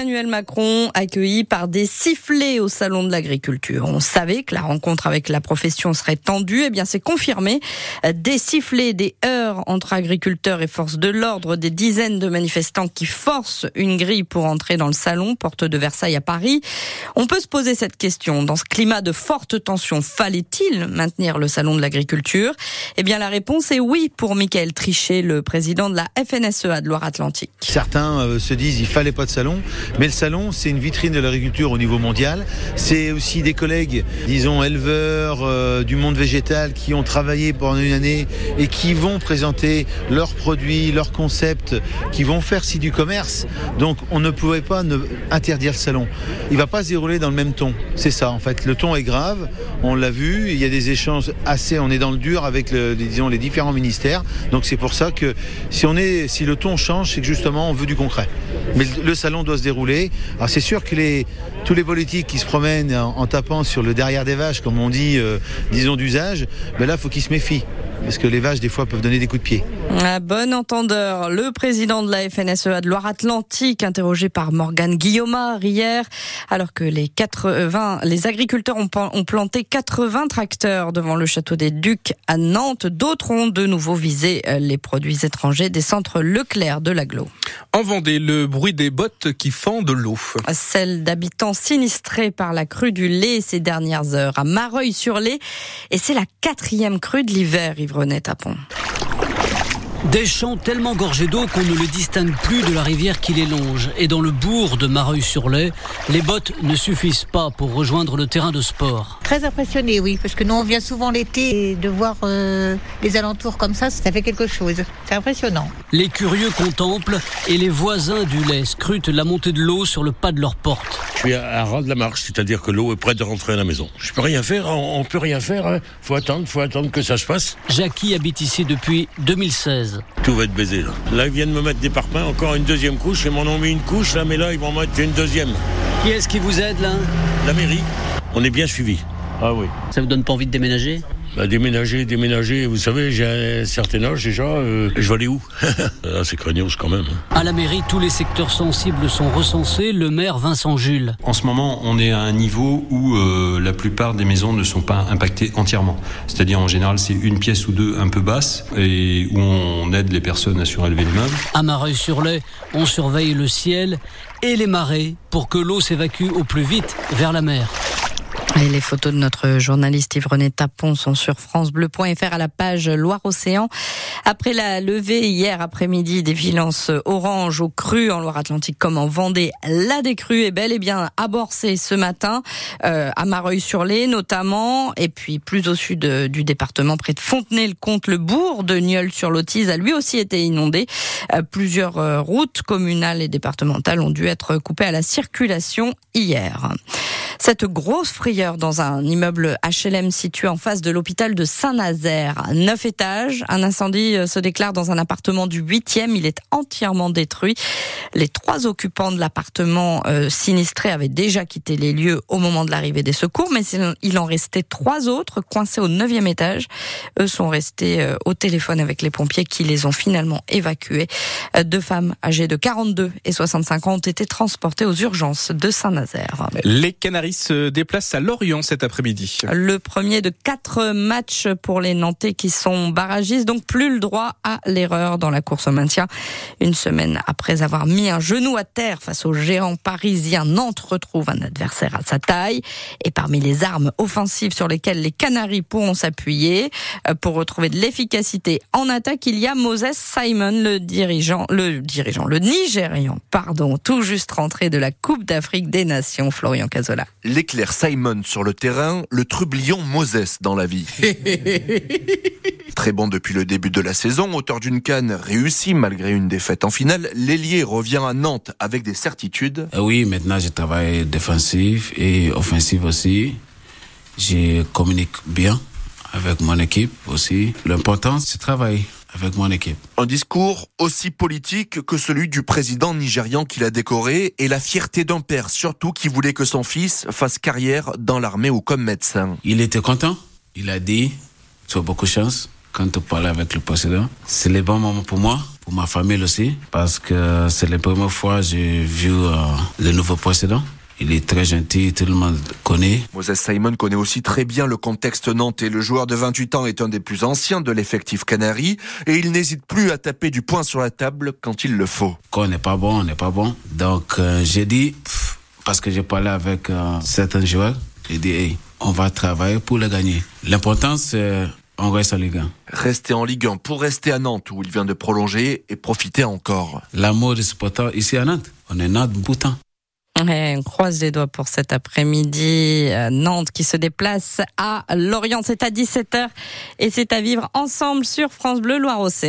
Emmanuel Macron accueilli par des sifflets au salon de l'agriculture. On savait que la rencontre avec la profession serait tendue, et eh bien c'est confirmé. Des sifflets, des heurts entre agriculteurs et forces de l'ordre, des dizaines de manifestants qui forcent une grille pour entrer dans le salon, porte de Versailles à Paris. On peut se poser cette question. Dans ce climat de forte tension, fallait-il maintenir le salon de l'agriculture? Eh bien la réponse est oui pour Michael Trichet, le président de la FNSEA de Loire-Atlantique. Certains euh, se disent il fallait pas de salon, mais le salon c'est une vitrine de l'agriculture au niveau mondial. C'est aussi des collègues, disons éleveurs euh, du monde végétal qui ont travaillé pendant une année et qui vont présenter leurs produits, leurs concepts, qui vont faire si du commerce. Donc on ne pouvait pas ne interdire le salon. Il va pas se dérouler dans le même ton. C'est ça en fait. Le ton est grave. On l'a vu. Il y a des échanges assez. On est dans le dur avec les différents ministères. Donc c'est pour ça que si si le ton change, c'est que justement on veut du concret. Mais le salon doit se dérouler. Alors c'est sûr que tous les politiques qui se promènent en, tapant sur le derrière des vaches, comme on dit, euh, disons d'usage, ben là, faut qu'ils se méfient parce que les vaches, des fois, peuvent donner des coups de pied. À bon entendeur, le président de la FNSEA de Loire-Atlantique, interrogé par Morgane Guillaumard hier, alors que les 80, les agriculteurs ont, ont planté 80 tracteurs devant le château des Ducs à Nantes. D'autres ont de nouveau visé euh, les produits étrangers des centres Leclerc de l'aglo. En Vendée, le bruit des bottes qui fendent l'eau. Celle d'habitants sinistrés par la crue du lait ces dernières heures à Mareuil-sur-Lay. Et c'est la quatrième crue de l'hiver, Tapon. Des champs tellement gorgés d'eau qu'on ne le distingue plus de la rivière qui les longe. Et dans le bourg de Mareuil-sur-Lay, les bottes ne suffisent pas pour rejoindre le terrain de sport. Très impressionné, oui, parce que nous on vient souvent l'été et de voir euh, les alentours comme ça, ça fait quelque chose. C'est impressionnant. Les curieux contemplent et les voisins du lait scrutent la montée de l'eau sur le pas de leur porte. Je suis à ras de la marche, c'est-à-dire que l'eau est prête de rentrer à la maison. Je peux rien faire, on, peut rien faire. Hein. Faut attendre, faut attendre que ça se passe. Jackie habite ici depuis 2016. Tout va être baisé là. Là, ils viennent me mettre des parpaings, encore une deuxième couche. Ils m'en ont mis une couche là, mais là, ils vont mettre une deuxième. Qui est-ce qui vous aide là? La mairie. On est bien suivi. Ah oui. Ça vous donne pas envie de déménager? Bah, déménager, déménager, vous savez, j'ai un certain âge déjà, euh, je vais aller où? Ah, C'est craignos quand même. Hein. À la mairie, tous les secteurs sensibles sont recensés. Le maire Vincent Jules. En ce moment, on est à un niveau où euh, la plupart des maisons ne sont pas impactées entièrement. C'est-à-dire, en général, c'est une pièce ou deux un peu basse et où on aide les personnes à surélever les meubles. À Mareuil-sur-Lay, on surveille le ciel et les marées pour que l'eau s'évacue au plus vite vers la mer. Les photos de notre journaliste Yves-René Tapon sont sur francebleu.fr à la page Loire-Océan. Après la levée hier après-midi des violences orange au cru en Loire-Atlantique comme en Vendée, la décrue est bel et bien aborcée ce matin euh, à Mareuil-sur-Lay notamment, et puis plus au sud euh, du département, près de Fontenay-le-Comte, le bourg de Nieul-sur-Lotise a lui aussi été inondé. Euh, plusieurs routes communales et départementales ont dû être coupées à la circulation hier. Cette grosse frayeur dans un immeuble HLM situé en face de l'hôpital de Saint-Nazaire. Neuf étages. Un incendie euh, se déclare dans un appartement du huitième. Il est entièrement détruit. Les trois occupants de l'appartement euh, sinistré avaient déjà quitté les lieux au moment de l'arrivée des secours, mais il en restait trois autres coincés au neuvième étage. Eux sont restés euh, au téléphone avec les pompiers qui les ont finalement évacués. Deux femmes âgées de 42 et 65 ans ont été transportées aux urgences de Saint-Nazaire. Les Canaries se déplace à Lorient cet après-midi. Le premier de quatre matchs pour les Nantais qui sont barragistes, donc plus le droit à l'erreur dans la course au maintien. Une semaine après avoir mis un genou à terre face au géant parisien, Nantes retrouve un adversaire à sa taille. Et parmi les armes offensives sur lesquelles les Canaries pourront s'appuyer euh, pour retrouver de l'efficacité en attaque, il y a Moses Simon, le dirigeant, le dirigeant, le Nigérian, pardon, tout juste rentré de la Coupe d'Afrique des Nations, Florian Cazola l'éclair Simon sur le terrain, le trublion Moses dans la vie. Très bon depuis le début de la saison, auteur d'une canne réussie malgré une défaite en finale, l'ailier revient à Nantes avec des certitudes. Euh, oui, maintenant je travaille défensif et offensif aussi. Je communique bien avec mon équipe aussi. L'important, c'est travailler avec mon équipe. Un discours aussi politique que celui du président nigérian qui l'a décoré et la fierté d'un père surtout qui voulait que son fils fasse carrière dans l'armée ou comme médecin. Il était content. Il a dit, tu as beaucoup de chance quand tu parlais avec le président. C'est le bon moment pour moi pour ma famille aussi, parce que c'est la première fois que j'ai vu euh, le nouveau président. Il est très gentil, tout le monde connaît. Moses Simon connaît aussi très bien le contexte nantais. Le joueur de 28 ans est un des plus anciens de l'effectif Canary et il n'hésite plus à taper du poing sur la table quand il le faut. Quand on n'est pas bon, on n'est pas bon. Donc euh, j'ai dit, pff, parce que j'ai parlé avec euh, certains joueurs, j'ai dit, hey, on va travailler pour le gagner. L'important, c'est on reste en Ligue 1. Rester en Ligue 1 pour rester à Nantes où il vient de prolonger et profiter encore. L'amour des supporters ici à Nantes, on est Nantes boutin. On croise les doigts pour cet après-midi. Euh, Nantes qui se déplace à Lorient. C'est à 17h et c'est à vivre ensemble sur France Bleu Loire-Océan.